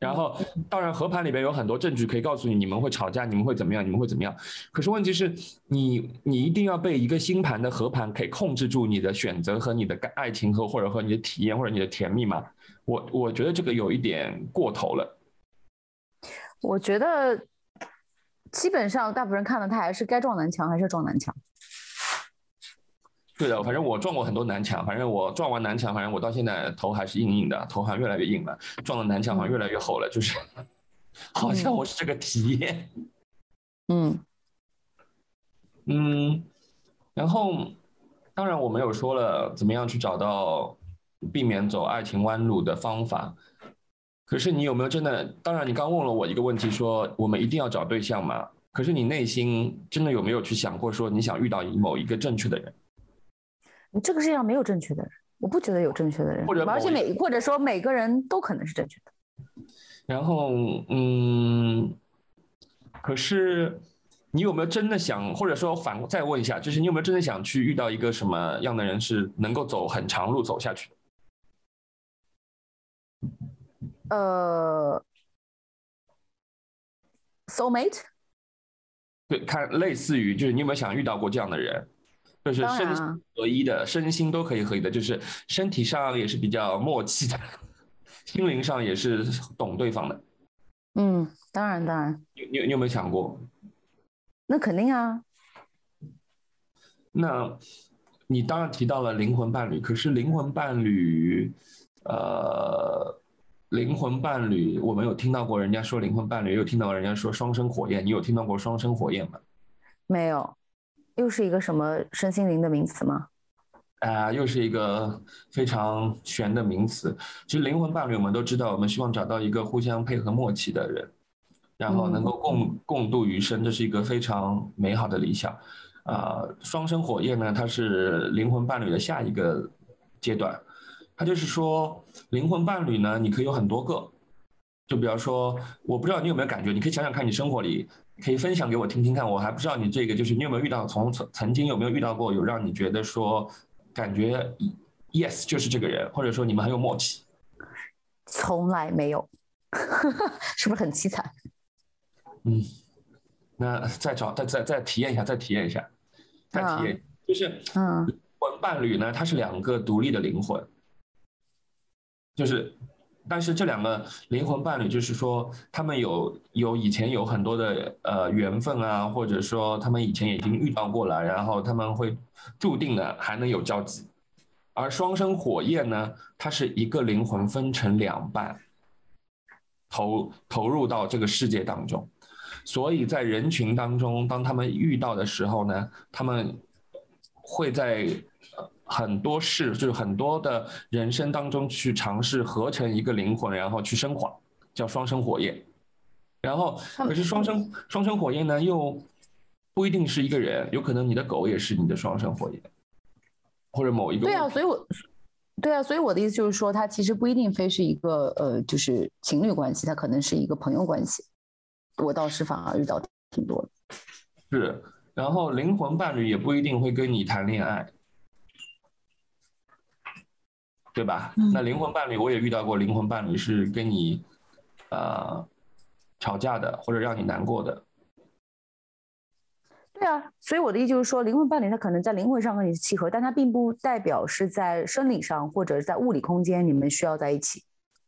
[SPEAKER 2] 然后，当然，合盘里边有很多证据可以告诉你，你们会吵架，你们会怎么样，你们会怎么样。可是问题是，你你一定要被一个星盘的合盘可以控制住你的选择和你的爱情和或者和你的体验或者你的甜蜜吗？我我觉得这个有一点过头了。
[SPEAKER 3] 我觉得基本上大部分人看了他还是该撞南墙还是撞南墙。
[SPEAKER 2] 对的，反正我撞过很多南墙，反正我撞完南墙，反正我到现在头还是硬硬的，头好像越来越硬了，撞的南墙好像越来越厚了，就是 <laughs> 好像我是这个体验。
[SPEAKER 3] 嗯
[SPEAKER 2] 嗯，然后当然我们有说了怎么样去找到避免走爱情弯路的方法。可是你有没有真的？当然，你刚问了我一个问题，说我们一定要找对象吗？可是你内心真的有没有去想过，说你想遇到某一个正确的人？
[SPEAKER 3] 你这个世界上没有正确的人，我不觉得有正确的人，
[SPEAKER 2] 或者
[SPEAKER 3] 而且每或者说每个人都可能是正确的。
[SPEAKER 2] 然后，嗯，可是你有没有真的想，或者说反再问一下，就是你有没有真的想去遇到一个什么样的人，是能够走很长路走下去？
[SPEAKER 3] 呃，soulmate，
[SPEAKER 2] 对，看类似于就是你有没有想遇到过这样的人，就是身心合一的，身心都可以合一的，就是身体上也是比较默契的，<laughs> 心灵上也是懂对方的。
[SPEAKER 3] 嗯，当然当然。
[SPEAKER 2] 你你你有没有想过？
[SPEAKER 3] 那肯定啊。
[SPEAKER 2] 那你当然提到了灵魂伴侣，可是灵魂伴侣，呃。灵魂伴侣，我们有听到过人家说灵魂伴侣，有听到人家说双生火焰。你有听到过双生火焰吗？
[SPEAKER 3] 没有，又是一个什么身心灵的名词吗？
[SPEAKER 2] 啊，又是一个非常玄的名词。其实灵魂伴侣，我们都知道，我们希望找到一个互相配合默契的人，然后能够共共度余生，这是一个非常美好的理想。啊，双生火焰呢，它是灵魂伴侣的下一个阶段。它就是说，灵魂伴侣呢，你可以有很多个。就比方说，我不知道你有没有感觉，你可以想想看你生活里，可以分享给我听听看。我还不知道你这个，就是你有没有遇到，从曾曾经有没有遇到过，有让你觉得说，感觉 yes 就是这个人，或者说你们很有默契。
[SPEAKER 3] 从来没有，<laughs> 是不是很凄惨？
[SPEAKER 2] 嗯，那再找，再再再体验一下，再体验一下，再体验，就是嗯，魂伴侣呢，他是两个独立的灵魂。就是，但是这两个灵魂伴侣，就是说他们有有以前有很多的呃缘分啊，或者说他们以前已经遇到过了，然后他们会注定的还能有交集。而双生火焰呢，它是一个灵魂分成两半，投投入到这个世界当中，所以在人群当中，当他们遇到的时候呢，他们会在。很多事就是很多的人生当中去尝试合成一个灵魂，然后去升华，叫双生火焰。然后可是双生双生火焰呢，又不一定是一个人，有可能你的狗也是你的双生火焰，或者某一个。
[SPEAKER 3] 对啊，所以我对啊，所以我的意思就是说，它其实不一定非是一个呃，就是情侣关系，它可能是一个朋友关系。我倒是反而遇到挺多的。
[SPEAKER 2] 是，然后灵魂伴侣也不一定会跟你谈恋爱。对吧？那灵魂伴侣我也遇到过，灵魂伴侣是跟你，呃，吵架的，或者让你难过的。
[SPEAKER 3] 对啊，所以我的意思就是说，灵魂伴侣他可能在灵魂上和你契合，但他并不代表是在生理上或者在物理空间你们需要在一起。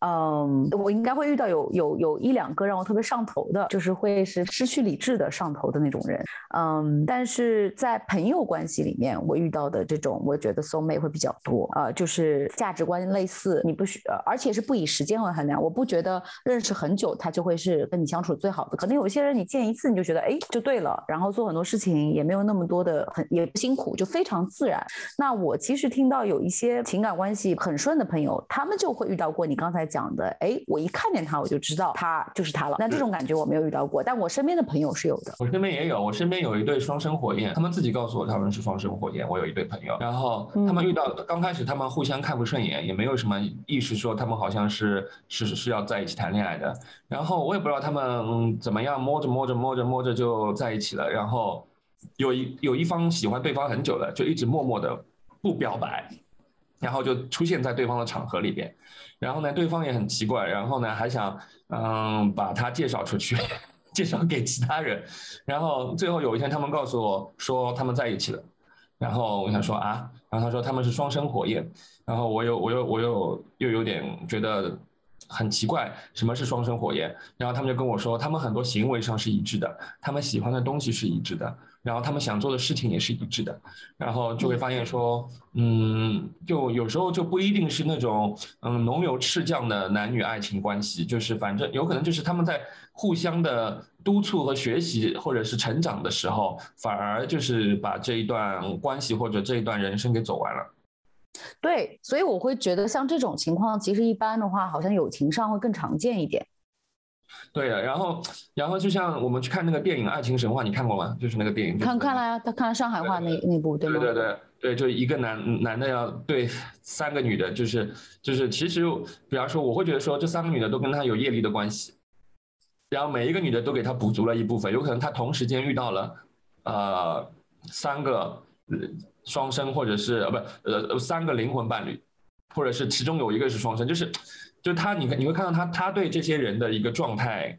[SPEAKER 3] 嗯，我应该会遇到有有有一两个让我特别上头的，就是会是失去理智的上头的那种人。嗯，但是在朋友关系里面，我遇到的这种，我觉得 soul mate 会比较多呃，就是价值观类似，你不需，而且是不以时间为衡量。我不觉得认识很久他就会是跟你相处最好的，可能有些人你见一次你就觉得哎就对了，然后做很多事情也没有那么多的很也不辛苦，就非常自然。那我其实听到有一些情感关系很顺的朋友，他们就会遇到过你刚才。讲的哎，我一看见他，我就知道他就是他了。那这种感觉我没有遇到过，但我身边的朋友是有的。
[SPEAKER 2] 我身边也有，我身边有一对双生火焰，他们自己告诉我他们是双生火焰。我有一对朋友，然后他们遇到刚开始他们互相看不顺眼，也没有什么意识说他们好像是是是要在一起谈恋爱的。然后我也不知道他们怎么样摸着摸着摸着摸着就在一起了。然后有一有一方喜欢对方很久了，就一直默默的不表白。然后就出现在对方的场合里边，然后呢，对方也很奇怪，然后呢，还想嗯把他介绍出去，<laughs> 介绍给其他人，然后最后有一天他们告诉我说他们在一起了，然后我想说啊，然后他说他们是双生火焰，然后我又我又我又又有点觉得很奇怪，什么是双生火焰？然后他们就跟我说，他们很多行为上是一致的，他们喜欢的东西是一致的，然后他们想做的事情也是一致的，然后就会发现说，嗯，就有时候就不一定是那种嗯浓油赤酱的男女爱情关系，就是反正有可能就是他们在互相的督促和学习或者是成长的时候，反而就是把这一段关系或者这一段人生给走完了。
[SPEAKER 3] 对，所以我会觉得像这种情况，其实一般的话，好像友情上会更常见一点。
[SPEAKER 2] 对的，然后，然后就像我们去看那个电影《爱情神话》，你看过吗？就是那个电影。
[SPEAKER 3] 看看了呀，他看了上海话那那部，对
[SPEAKER 2] 吗？对对对对，就一个男男的要对三个女的，就是就是，其实比方说，我会觉得说，这三个女的都跟他有业力的关系，然后每一个女的都给他补足了一部分，有可能他同时间遇到了呃三个。双生，或者是呃不呃三个灵魂伴侣，或者是其中有一个是双生，就是，就他你你会看到他他对这些人的一个状态，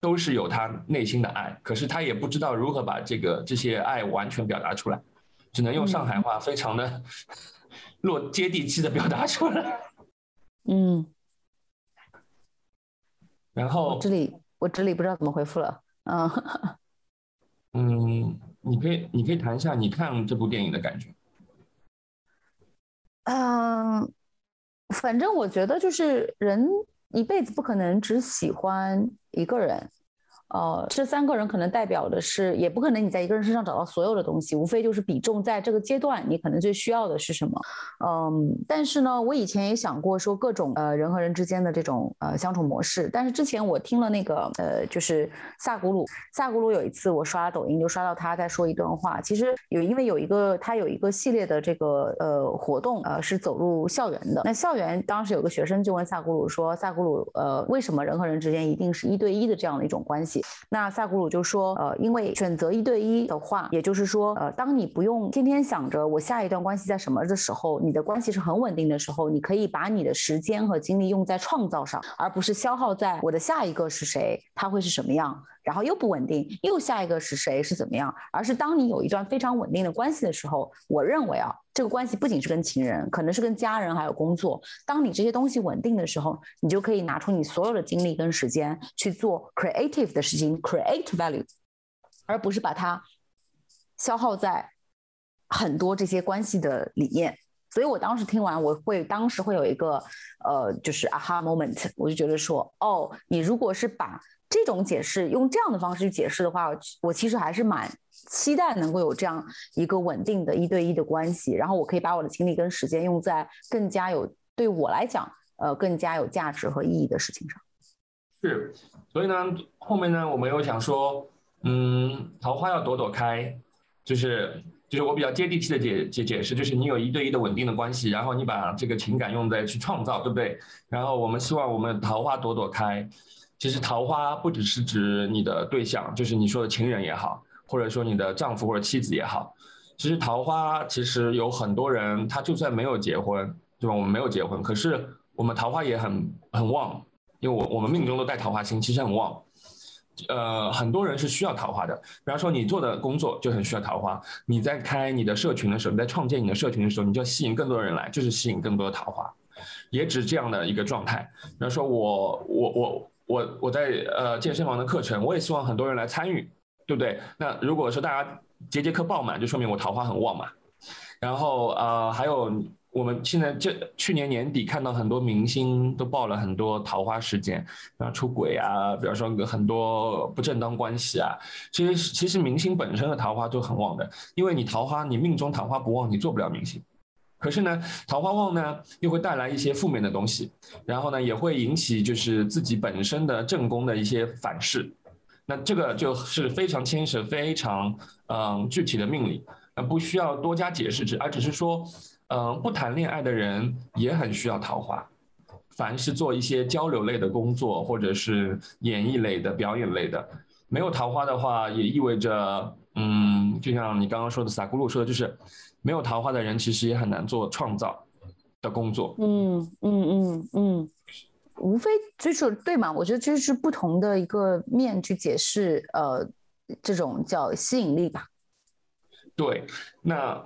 [SPEAKER 2] 都是有他内心的爱，可是他也不知道如何把这个这些爱完全表达出来，只能用上海话非常的落接地气的表达出来。
[SPEAKER 3] 嗯，
[SPEAKER 2] 然后
[SPEAKER 3] 这里我这里不知道怎么回复了，嗯 <laughs>
[SPEAKER 2] 嗯。你可以，你可以谈一下你看这部电影的感觉。
[SPEAKER 3] 嗯，反正我觉得就是人一辈子不可能只喜欢一个人。呃，这三个人可能代表的是，也不可能你在一个人身上找到所有的东西，无非就是比重在这个阶段你可能最需要的是什么。嗯，但是呢，我以前也想过说各种呃人和人之间的这种呃相处模式，但是之前我听了那个呃就是萨古鲁，萨古鲁有一次我刷抖音就刷到他在说一段话，其实有因为有一个他有一个系列的这个呃活动呃是走入校园的，那校园当时有个学生就问萨古鲁说萨古鲁呃为什么人和人之间一定是一对一的这样的一种关系？那萨古鲁就说，呃，因为选择一对一的话，也就是说，呃，当你不用天天想着我下一段关系在什么的时候，你的关系是很稳定的时候，你可以把你的时间和精力用在创造上，而不是消耗在我的下一个是谁，他会是什么样。然后又不稳定，又下一个是谁是怎么样？而是当你有一段非常稳定的关系的时候，我认为啊，这个关系不仅是跟情人，可能是跟家人还有工作。当你这些东西稳定的时候，你就可以拿出你所有的精力跟时间去做 creative 的事情，create value，而不是把它消耗在很多这些关系的里面。所以我当时听完，我会当时会有一个呃，就是 aha moment，我就觉得说，哦，你如果是把这种解释用这样的方式去解释的话，我其实还是蛮期待能够有这样一个稳定的一对一的关系，然后我可以把我的精力跟时间用在更加有对我来讲，呃，更加有价值和意义的事情上。
[SPEAKER 2] 是，所以呢，后面呢，我们又想说，嗯，桃花要朵朵开，就是就是我比较接地气的解解解释，就是你有一对一的稳定的关系，然后你把这个情感用在去创造，对不对？然后我们希望我们桃花朵朵开。其实桃花不只是指你的对象，就是你说的情人也好，或者说你的丈夫或者妻子也好。其实桃花其实有很多人，他就算没有结婚，对吧？我们没有结婚，可是我们桃花也很很旺，因为我我们命中都带桃花星，其实很旺。呃，很多人是需要桃花的。比方说你做的工作就很需要桃花，你在开你的社群的时候，你在创建你的社群的时候，你就要吸引更多的人来，就是吸引更多的桃花，也指这样的一个状态。比方说我我我。我我我在呃健身房的课程，我也希望很多人来参与，对不对？那如果说大家节节课爆满，就说明我桃花很旺嘛。然后呃还有我们现在这去年年底看到很多明星都爆了很多桃花事件，啊出轨啊，比方说很多不正当关系啊。其实其实明星本身的桃花就很旺的，因为你桃花你命中桃花不旺，你做不了明星。可是呢，桃花旺呢，又会带来一些负面的东西，然后呢，也会引起就是自己本身的正宫的一些反噬，那这个就是非常牵涉非常嗯具体的命理，那不需要多加解释，只而只是说，嗯，不谈恋爱的人也很需要桃花，凡是做一些交流类的工作或者是演艺类的表演类的，没有桃花的话，也意味着，嗯，就像你刚刚说的，萨古鲁说的就是。没有桃花的人，其实也很难做创造的工作。
[SPEAKER 3] 嗯嗯嗯嗯，无非就是对嘛？我觉得这是不同的一个面去解释，呃，这种叫吸引力吧。
[SPEAKER 2] 对，那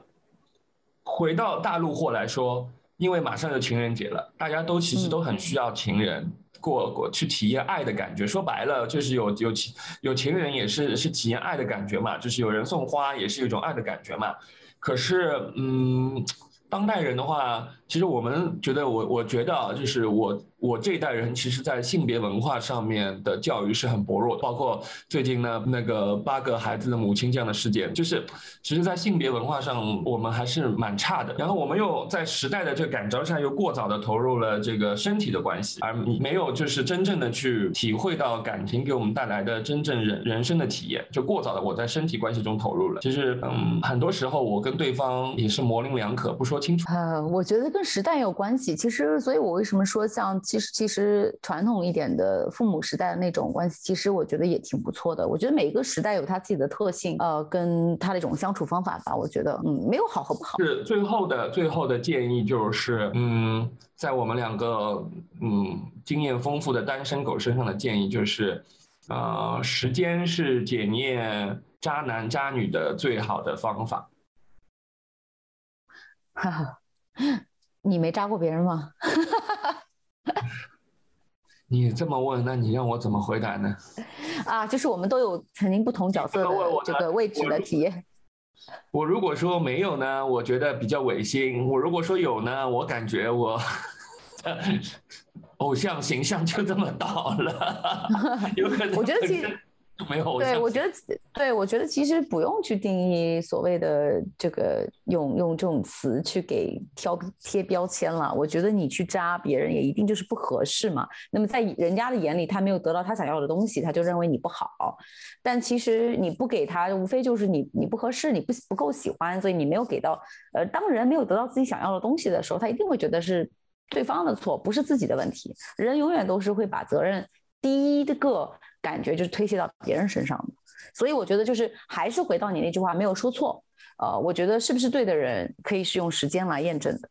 [SPEAKER 2] 回到大陆货来说，因为马上就情人节了，大家都其实都很需要情人过过去体验爱的感觉。说白了，就是有有情有情人也是是体验爱的感觉嘛，就是有人送花也是一种爱的感觉嘛。可是，嗯，当代人的话，其实我们觉得，我我觉得啊，就是我。我这一代人其实，在性别文化上面的教育是很薄弱的，包括最近呢那个八个孩子的母亲这样的事件，就是其实，在性别文化上我们还是蛮差的。然后我们又在时代的这个感召下，又过早的投入了这个身体的关系，而没有就是真正的去体会到感情给我们带来的真正人人生的体验，就过早的我在身体关系中投入了。其实，嗯，很多时候我跟对方也是模棱两可，不说清楚。
[SPEAKER 3] 呃，我觉得跟时代有关系。其实，所以我为什么说像。其实，其实传统一点的父母时代的那种关系，其实我觉得也挺不错的。我觉得每一个时代有他自己的特性，呃，跟他的一种相处方法吧。我觉得，嗯，没有好和不好。
[SPEAKER 2] 是最后的最后的建议就是，嗯，在我们两个嗯经验丰富的单身狗身上的建议就是，呃，时间是检验渣男渣女的最好的方法。
[SPEAKER 3] 哈哈，你没扎过别人吗？<laughs>
[SPEAKER 2] 你这么问，那你让我怎么回答呢？<laughs>
[SPEAKER 3] 啊，就是我们都有曾经不同角色的这个位置的体验。
[SPEAKER 2] 我如果说没有呢，我觉得比较违心；我如果说有呢，我感觉我偶像形象就这么倒了。<laughs> 有可能，
[SPEAKER 3] 我觉得其实。<laughs>
[SPEAKER 2] 没有，
[SPEAKER 3] 对我觉得，对我觉得其实不用去定义所谓的这个用用这种词去给挑贴标签了。我觉得你去扎别人也一定就是不合适嘛。那么在人家的眼里，他没有得到他想要的东西，他就认为你不好。但其实你不给他，无非就是你你不合适，你不不够喜欢，所以你没有给到。呃，当人没有得到自己想要的东西的时候，他一定会觉得是对方的错，不是自己的问题。人永远都是会把责任第一个。感觉就是推卸到别人身上的，所以我觉得就是还是回到你那句话，没有说错。呃，我觉得是不是对的人，可以是用时间来验证的。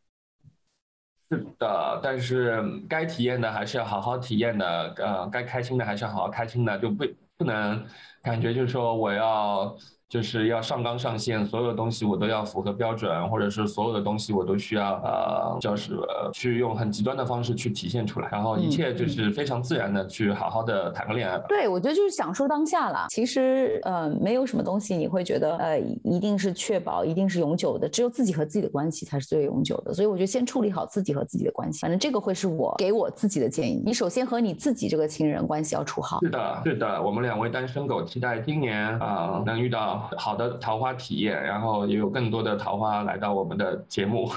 [SPEAKER 2] 是的，但是该体验的还是要好好体验的，呃，该开心的还是要好好开心的，就不不能感觉就是说我要。就是要上纲上线，所有的东西我都要符合标准，或者是所有的东西我都需要呃，就是去用很极端的方式去体现出来，然后一切就是非常自然的去好好的谈个恋爱吧。
[SPEAKER 3] 对，我觉得就是享受当下啦。其实呃，没有什么东西你会觉得呃，一定是确保，一定是永久的，只有自己和自己的关系才是最永久的。所以我觉得先处理好自己和自己的关系，反正这个会是我给我自己的建议。你首先和你自己这个亲人关系要处好。
[SPEAKER 2] 是的，是的，我们两位单身狗期待今年啊能遇到。好的桃花体验，然后也有更多的桃花来到我们的节目。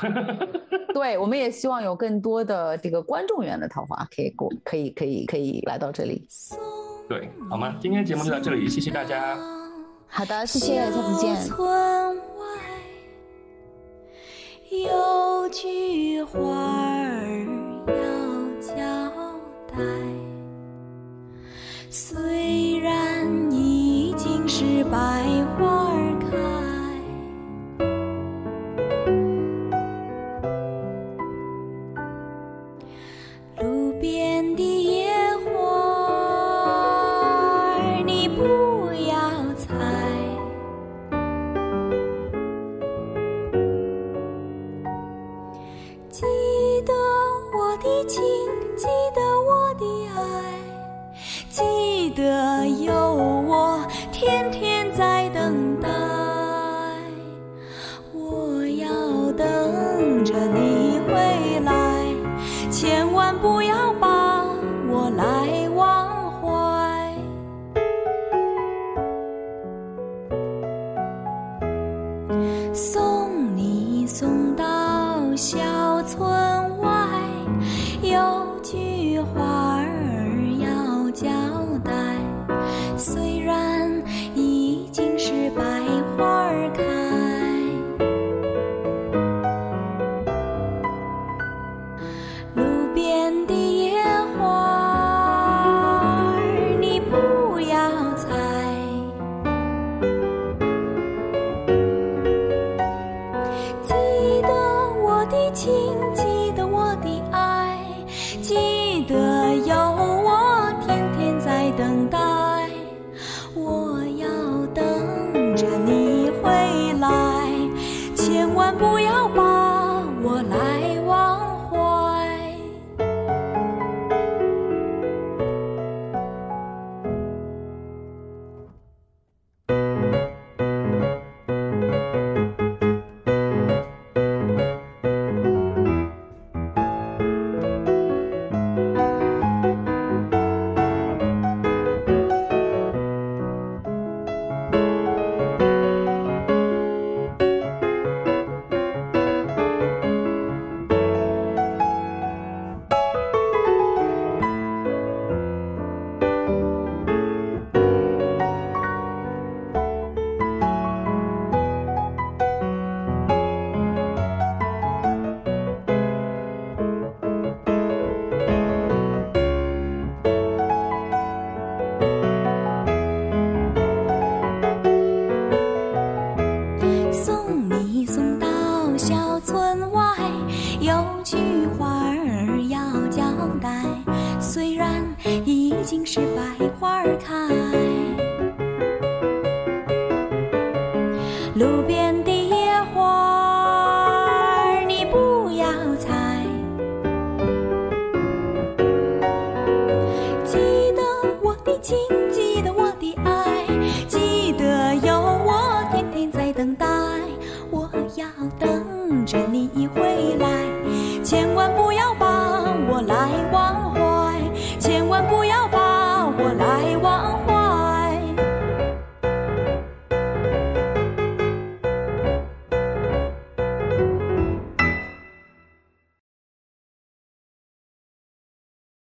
[SPEAKER 3] 对，我们也希望有更多的这个观众缘的桃花可以过，可以可以可以来到这里。
[SPEAKER 2] 对，好吗？今天节目就到这里，谢谢大家。
[SPEAKER 3] 好的，谢谢，下次见。有句话儿要交代，虽然百花。